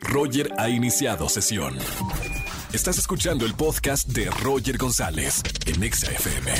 Roger ha iniciado sesión. Estás escuchando el podcast de Roger González en Exa FM.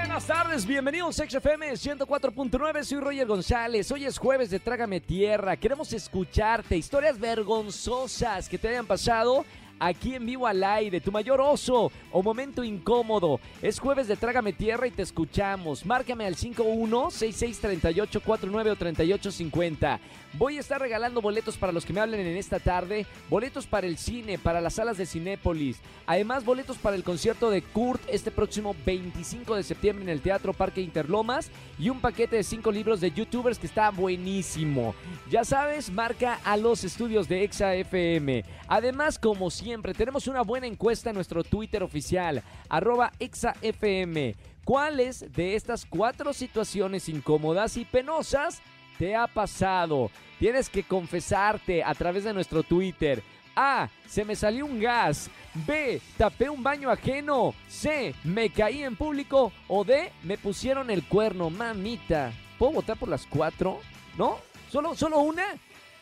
Buenas tardes, bienvenidos a XFM 104.9, soy Roger González, hoy es jueves de Trágame Tierra, queremos escucharte, historias vergonzosas que te hayan pasado aquí en vivo al aire, tu mayor oso o momento incómodo. Es jueves de Trágame Tierra y te escuchamos. Márcame al 51663849 o 3850. Voy a estar regalando boletos para los que me hablen en esta tarde, boletos para el cine, para las salas de Cinépolis. Además, boletos para el concierto de Kurt este próximo 25 de septiembre en el Teatro Parque Interlomas y un paquete de 5 libros de youtubers que está buenísimo. Ya sabes, marca a los estudios de Exa FM. Además, como siempre, tenemos una buena encuesta en nuestro Twitter oficial, arroba ExaFM. ¿Cuáles de estas cuatro situaciones incómodas y penosas te ha pasado? Tienes que confesarte a través de nuestro Twitter. A. Se me salió un gas. B. Tapé un baño ajeno. C. Me caí en público. O D. Me pusieron el cuerno. Mamita. ¿Puedo votar por las cuatro? ¿No? ¿Solo, solo una?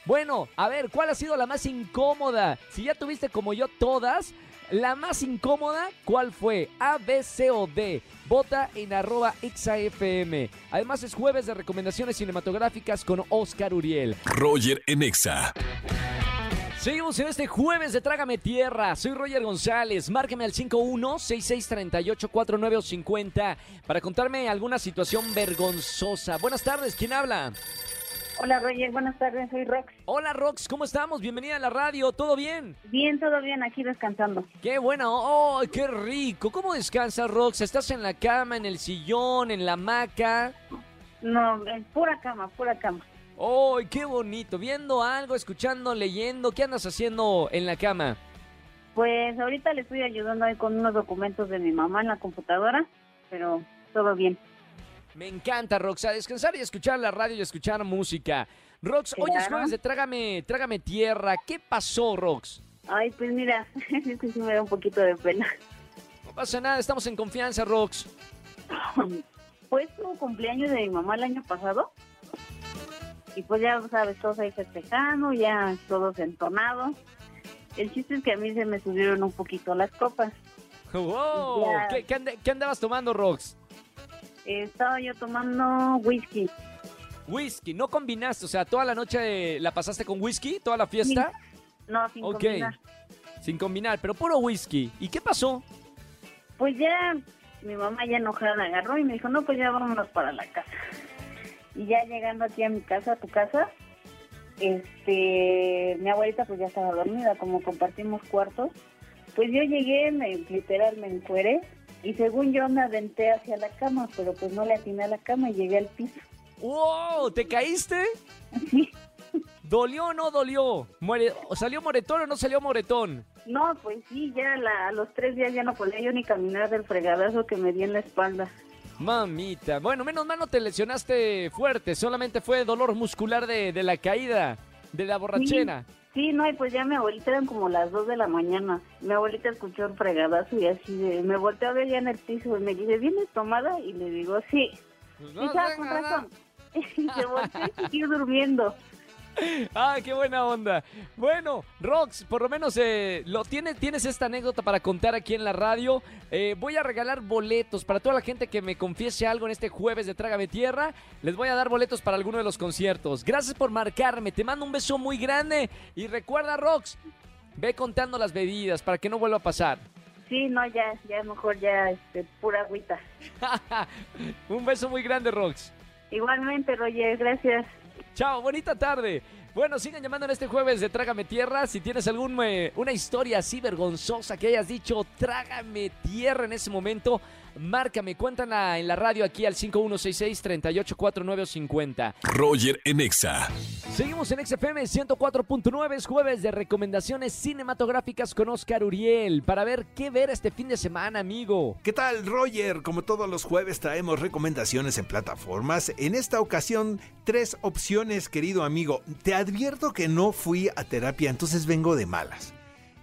Bueno, a ver, ¿cuál ha sido la más incómoda? Si ya tuviste como yo todas, la más incómoda, ¿cuál fue? A, B, C o D. Vota en arroba XAFM. Además es jueves de recomendaciones cinematográficas con Oscar Uriel. Roger en Exa. Seguimos en este jueves de Trágame Tierra. Soy Roger González. Márqueme al 51663849 o 50 para contarme alguna situación vergonzosa. Buenas tardes, ¿quién habla? Hola Roger, buenas tardes, soy Rox. Hola Rox, ¿cómo estamos? Bienvenida a la radio, ¿todo bien? Bien, todo bien, aquí descansando. Qué bueno, oh, qué rico. ¿Cómo descansas Rox? ¿Estás en la cama, en el sillón, en la hamaca? No, en pura cama, pura cama. ¡Oh, qué bonito! ¿Viendo algo, escuchando, leyendo? ¿Qué andas haciendo en la cama? Pues ahorita le estoy ayudando ahí con unos documentos de mi mamá en la computadora, pero todo bien. Me encanta, Rox, a descansar y escuchar la radio y escuchar música. Rox, hoy es jueves de Trágame, Trágame Tierra. ¿Qué pasó, Rox? Ay, pues mira, es que sí me da un poquito de pena. No pasa nada, estamos en confianza, Rox. Pues tu cumpleaños de mi mamá el año pasado. Y pues ya sabes, todos ahí festejando, ya todos entonados. El chiste es que a mí se me subieron un poquito las copas. ¡Wow! Ya. ¿Qué, qué ande- qué andabas tomando, Rox? Eh, estaba yo tomando whisky. Whisky, ¿no combinaste? O sea, toda la noche la pasaste con whisky, toda la fiesta, No, sin Ok. combinar. sin combinar, pero puro whisky. ¿Y qué pasó? Pues ya mi mamá ya enojada agarró y me dijo, no, pues ya vámonos para la casa. Y ya llegando aquí a mi casa, a tu casa, este, mi abuelita pues ya estaba dormida, como compartimos cuartos. Pues yo llegué, me, literal me encueré y según yo me aventé hacia la cama, pero pues no le atiné a la cama y llegué al piso. ¡Wow! ¿Te caíste? Sí. ¿Dolió o no dolió? Muere- ¿o ¿Salió moretón o no salió moretón? No, pues sí, ya la- a los tres días ya no podía yo ni caminar del fregadazo que me di en la espalda. Mamita. Bueno, menos mal no te lesionaste fuerte, solamente fue dolor muscular de, de la caída, de la borrachera. Sí, no, y pues ya mi abuelita eran como las 2 de la mañana. Mi abuelita escuchó el fregadazo y así de, me volteó a ver ya en el piso y me dice, ¿vienes tomada? Y le digo, sí. Pues Y no, ya, venga, con razón. Y se volteó y siguió durmiendo. Ah, qué buena onda. Bueno, Rox, por lo menos eh, lo tienes, tienes esta anécdota para contar aquí en la radio. Eh, voy a regalar boletos para toda la gente que me confiese algo en este jueves de Trágame Tierra. Les voy a dar boletos para alguno de los conciertos. Gracias por marcarme. Te mando un beso muy grande. Y recuerda, Rox, ve contando las bebidas para que no vuelva a pasar. Sí, no, ya, ya mejor ya, este, pura agüita. un beso muy grande, Rox. Igualmente, Roger, gracias. Chao, bonita tarde. Bueno, sigan llamando en este jueves de Trágame Tierra. Si tienes alguna una historia así vergonzosa que hayas dicho, Trágame Tierra en ese momento, márcame, cuéntala en la radio aquí al 5166-384950. Roger en Exa. Seguimos en XFM 104.9, es jueves de recomendaciones cinematográficas con Oscar Uriel para ver qué ver este fin de semana, amigo. ¿Qué tal, Roger? Como todos los jueves traemos recomendaciones en plataformas. En esta ocasión, tres opciones, querido amigo. Te advierto que no fui a terapia, entonces vengo de malas.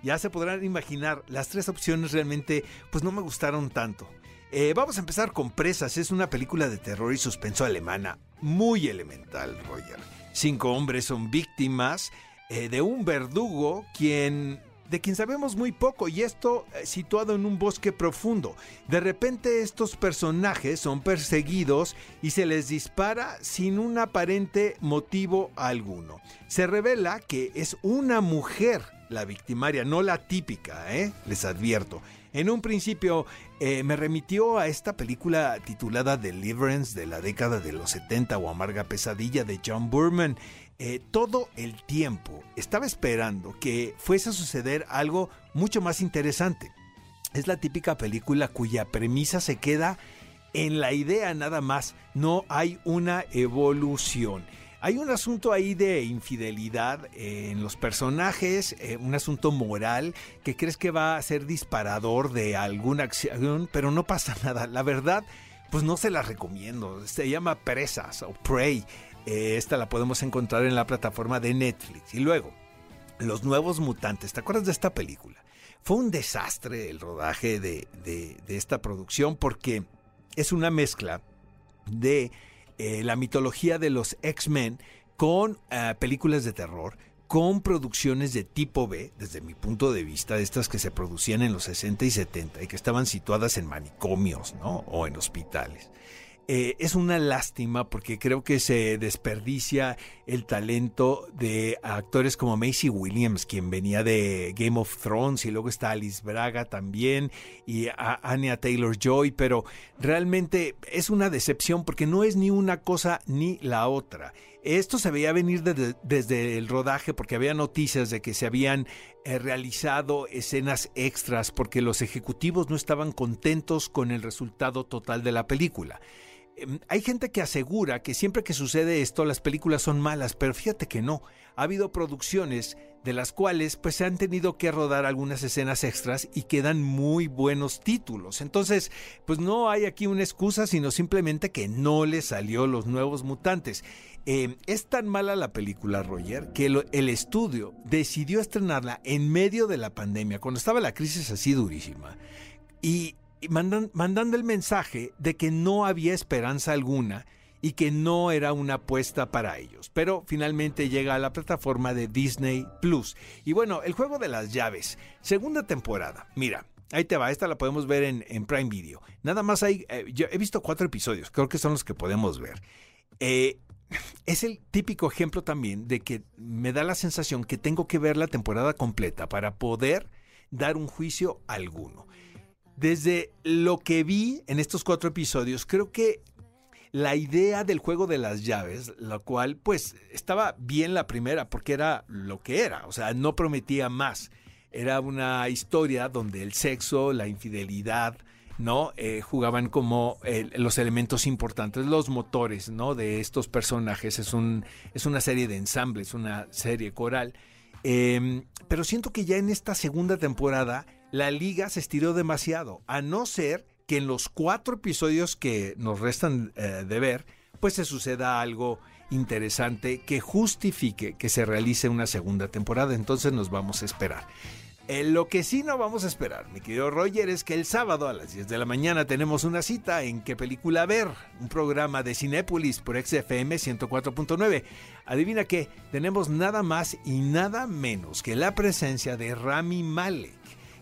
Ya se podrán imaginar, las tres opciones realmente pues no me gustaron tanto. Eh, vamos a empezar con Presas, es una película de terror y suspenso alemana, muy elemental, Roger. Cinco hombres son víctimas eh, de un verdugo quien de quien sabemos muy poco y esto eh, situado en un bosque profundo. De repente estos personajes son perseguidos y se les dispara sin un aparente motivo alguno. Se revela que es una mujer la victimaria, no la típica, ¿eh? les advierto. En un principio eh, me remitió a esta película titulada Deliverance de la década de los 70 o Amarga Pesadilla de John Burman. Eh, todo el tiempo estaba esperando que fuese a suceder algo mucho más interesante. Es la típica película cuya premisa se queda en la idea nada más, no hay una evolución. Hay un asunto ahí de infidelidad en los personajes, eh, un asunto moral que crees que va a ser disparador de alguna acción, pero no pasa nada. La verdad, pues no se la recomiendo. Se llama Presas o Prey. Eh, esta la podemos encontrar en la plataforma de Netflix. Y luego, Los Nuevos Mutantes. ¿Te acuerdas de esta película? Fue un desastre el rodaje de, de esta producción porque es una mezcla de eh, la mitología de los X-Men con eh, películas de terror, con producciones de tipo B, desde mi punto de vista, de estas que se producían en los 60 y 70 y que estaban situadas en manicomios ¿no? o en hospitales. Eh, es una lástima porque creo que se desperdicia el talento de actores como Macy Williams, quien venía de Game of Thrones, y luego está Alice Braga también, y Anya Taylor Joy, pero realmente es una decepción porque no es ni una cosa ni la otra. Esto se veía venir desde el rodaje porque había noticias de que se habían eh, realizado escenas extras porque los ejecutivos no estaban contentos con el resultado total de la película. Em, hay gente que asegura que siempre que sucede esto las películas son malas, pero fíjate que no. Ha habido producciones de las cuales pues se han tenido que rodar algunas escenas extras y quedan muy buenos títulos. Entonces, pues no hay aquí una excusa, sino simplemente que no le salió los nuevos mutantes. Em, es tan mala la película, Roger, que el estudio decidió estrenarla en medio de la pandemia, cuando estaba la crisis así durísima. Y mandando el mensaje de que no había esperanza alguna y que no era una apuesta para ellos. Pero finalmente llega a la plataforma de Disney Plus. Y bueno, el juego de las llaves, segunda temporada. Mira, ahí te va, esta la podemos ver en, Prime Video. Nada más hay, eh, he visto cuatro episodios, creo que son los que podemos ver. Eh, es el típico ejemplo también de que me da la sensación que tengo que ver la temporada completa para poder dar un juicio alguno. Desde lo que vi en estos cuatro episodios, creo que la idea del juego de las llaves, la cual pues estaba bien la primera porque era lo que era, o sea, no prometía más. Era una historia donde el sexo, la infidelidad, ¿no? Eh, jugaban como los elementos importantes, los motores, ¿no? De estos personajes. Es, un, es una serie de ensambles, una serie coral. Em, pero siento que ya en esta segunda temporada la liga se estiró demasiado, a no ser que en los cuatro episodios que nos restan eh, de ver, pues se suceda algo interesante que justifique que se realice una segunda temporada. Entonces nos vamos a esperar. Eh, lo que sí no vamos a esperar, mi querido Roger, es que el sábado a las 10 de la mañana tenemos una cita en qué película ver, un programa de Cinépolis por XFM 104.9. Adivina qué, tenemos nada más y nada menos que la presencia de Rami Malek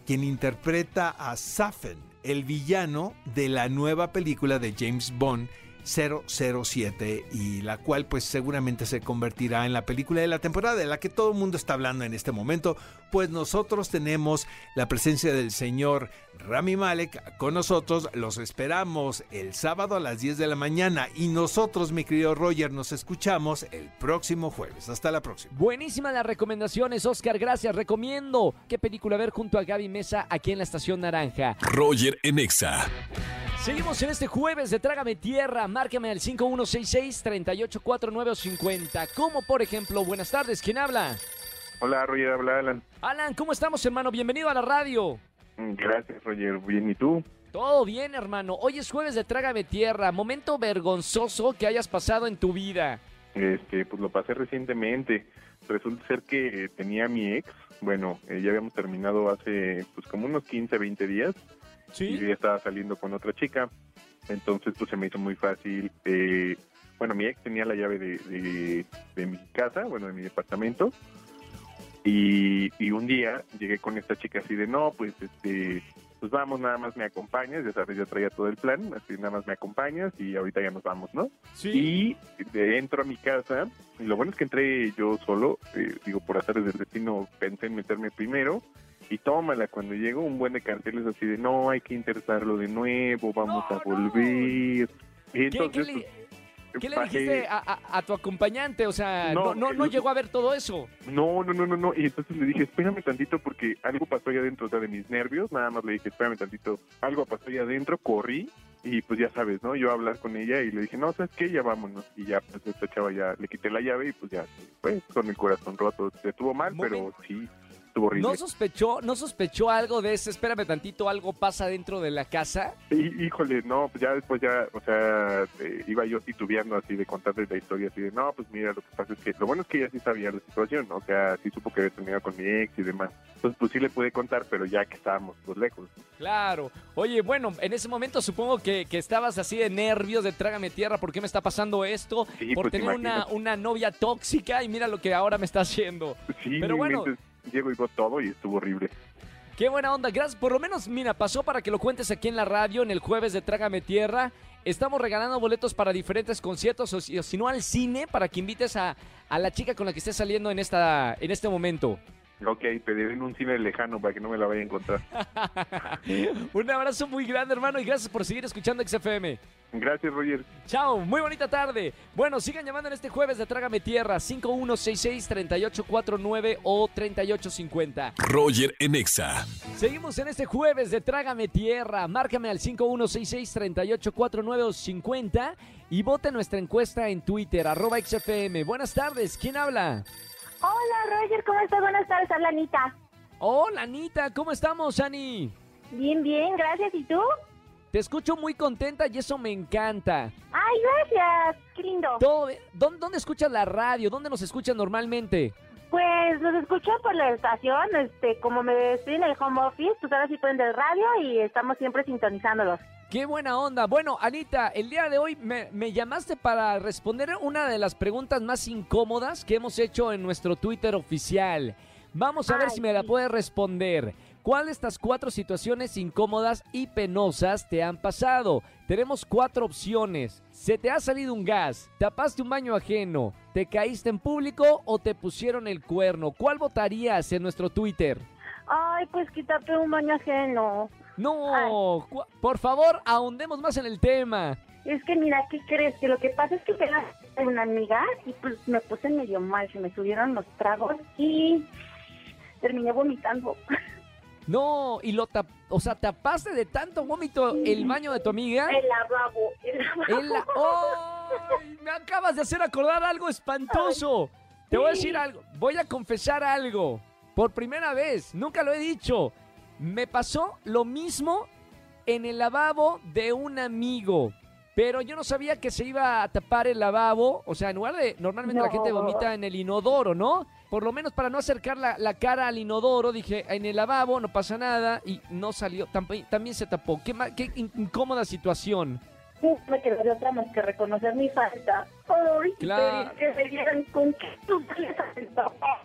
quien interpreta a Safen, el villano de la nueva película de James Bond 007 y la cual pues seguramente se convertirá en la película de la temporada de la que todo el mundo está hablando en este momento, pues nosotros tenemos la presencia del señor Rami Malek con nosotros, los esperamos el sábado a las 10 de la mañana y nosotros, mi querido Roger, nos escuchamos el próximo jueves. Hasta la próxima. Buenísimas las recomendaciones, Oscar, gracias. Recomiendo qué película ver junto a Gaby Mesa aquí en la Estación Naranja. Roger Enexa. Seguimos en este jueves de Trágame Tierra. Márcame al 5166-384950. Como por ejemplo, buenas tardes, ¿quién habla? Hola, Roger, habla Alan. Alan, ¿cómo estamos, hermano? Bienvenido a la radio. Mm, gracias, Roger. Bien, ¿y tú? Todo bien, hermano. Hoy es jueves de Trágame Tierra. Momento vergonzoso que hayas pasado en tu vida. Este, pues lo pasé recientemente. Resulta ser que tenía a mi ex. Bueno, eh, ya habíamos terminado hace pues como unos 15, 20 días y yo estaba saliendo con otra chica. Entonces, pues se me hizo muy fácil eh, bueno, mi ex tenía la llave de, de, de mi casa, bueno, de mi departamento, y, y un día llegué con esta chica así de, no, pues, este, pues vamos, nada más me acompañas, ya sabes, ya traía todo el plan, así nada más me acompañas y ahorita ya nos vamos, ¿no? Y de- entro a mi casa, y lo bueno es que entré yo solo, eh, digo, por hacer del destino pensé en meterme primero, y tómala, cuando llego un buen de carteles así de, no, hay que intentarlo de nuevo, vamos No, a no. volver. Y ¿Qué, entonces, qué le, qué le dijiste a, a- a tu acompañante? O sea, no, No, no, llegó a ver todo eso. No, no, no, no, no. Y entonces le dije, espérame tantito porque algo pasó allá adentro, o sea, de mis nervios. Nada más le dije, espérame tantito. Algo pasó allá adentro, corrí y pues ya sabes, ¿no? Yo a hablar con ella y le dije, no, ¿sabes qué? Ya vámonos. Y ya, pues esta chava ya le quité la llave y pues ya, pues con el corazón roto. Estuvo mal, pero sí, estuvo horrible. ¿No sospechó, ¿No sospechó algo de ese? Espérame tantito, algo pasa dentro de la casa. Y, híjole, no, pues ya después ya, o sea, eh, iba yo titubeando así de contarles la historia, así de, no, pues mira, lo que pasa es que, lo bueno es que ella sí sabía la situación, ¿no? o sea, sí supo que había terminado con mi ex y demás. Entonces, pues sí le pude contar, pero ya que estábamos pues lejos. Claro. Oye, bueno, en ese momento supongo que, que estabas así de nervios, de trágame tierra, ¿por qué me está pasando esto? Sí, Por pues, tener una, imagínate. una novia tóxica y mira lo que ahora me está haciendo. Sí, Pero no bueno. Y vio todo y estuvo horrible. Qué buena onda, gracias. Por lo menos, mira, pasó para que lo cuentes aquí en la radio en el jueves de Trágame Tierra. Estamos regalando boletos para diferentes conciertos o si no al cine para que invites a, a la chica con la que estés saliendo en, esta, en este momento. Ok, pediré en un cine lejano para que no me la vaya a encontrar. Un abrazo muy grande, hermano, y gracias por seguir escuchando XFM. Gracias, Roger. Chao, muy bonita tarde. Bueno, sigan llamando en este jueves de Trágame Tierra, 5166-3849 o 3850. Roger en Exa. Seguimos en este jueves de Trágame Tierra. Márcame al 5166-3849 o 50 y vote nuestra encuesta en Twitter, arroba XFM. Buenas tardes, ¿quién habla? Hola, Roger, ¿cómo estás? Buenas tardes, habla Anita. Hola, Anita, ¿cómo estamos, Ani? Bien, bien, gracias. ¿Y tú? Te escucho muy contenta y eso me encanta. Ay, gracias. Qué lindo. Todo, ¿dónde, dónde escuchas la radio? ¿Dónde nos escuchas normalmente? Pues los escucho por la estación, este, como me estoy en el home office, pues ahora sí pueden del radio y estamos siempre sintonizándolos. Qué buena onda. Bueno, Anita, el día de hoy me, me llamaste para responder una de las preguntas más incómodas que hemos hecho en nuestro Twitter oficial. Vamos a ver si me la puedes responder. ¿Cuál de estas cuatro situaciones incómodas y penosas te han pasado? Tenemos cuatro opciones. ¿Se te ha salido un gas? ¿Tapaste un baño ajeno? ¿Te caíste en público o te pusieron el cuerno? ¿Cuál votarías en nuestro Twitter? Ay, pues quítate un baño ajeno. No, por favor, ahondemos más en el tema. Es que mira, ¿qué crees? Que lo que pasa es que tengo una amiga y pues me puse medio mal, se me subieron los tragos y terminé vomitando. No, y lo tap, o sea, tapaste de tanto vómito el baño de tu amiga. El lavabo, el lavabo. El la- ¡Ay! Me acabas de hacer acordar algo espantoso. Te voy a decir algo, voy a confesar algo. Por primera vez, nunca lo he dicho. Me pasó lo mismo en el lavabo de un amigo. Pero yo no sabía que se iba a tapar el lavabo. O sea, en lugar de. Normalmente la gente vomita en el inodoro, ¿no? Por lo menos para no acercar la, la cara al inodoro, dije, en el lavabo no pasa nada. Y no salió. Tamp- también se tapó. Qué, qué incómoda situación. No me quedó de otra más que reconocer mi falta. Ay, Claro. que me dieran con que tú tapar.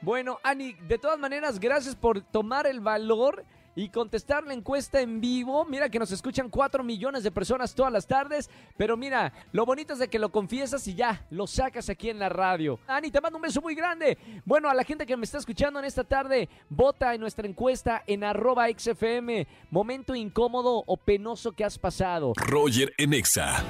Bueno, Ani, de todas maneras, gracias por tomar el valor y contestar la encuesta en vivo. Mira que nos escuchan 4 millones de personas todas las tardes, pero mira, lo bonito es de que lo confiesas y ya, lo sacas aquí en la radio. Ani, te mando un beso muy grande. Bueno, a la gente que me está escuchando en esta tarde, vota en nuestra encuesta en arroba XFM. Momento incómodo o penoso que has pasado. Roger en Exa.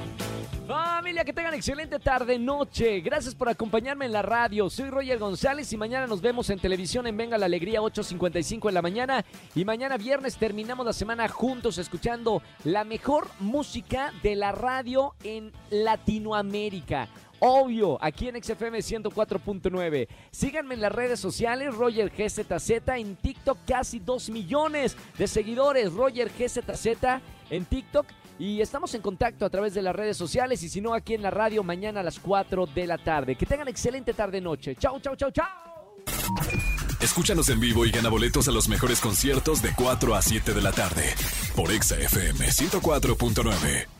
Familia, que tengan excelente tarde, noche. Gracias por acompañarme en la radio. Soy Roger González y mañana nos vemos en televisión en Venga la Alegría 8.55 en la mañana. Y mañana viernes terminamos la semana juntos escuchando la mejor música de la radio en Latinoamérica. Obvio, aquí en XFM 104.9. Síganme en las redes sociales, Roger GZZ, en TikTok casi 2 millones de seguidores, Roger GZZ en TikTok. Y estamos en contacto a través de las redes sociales y si no aquí en la radio mañana a las 4 de la tarde. Que tengan excelente tarde-noche. Chau, chau, chau, chau. Escúchanos en vivo y gana boletos a los mejores conciertos de 4 a 7 de la tarde. Por Exa FM 104.9.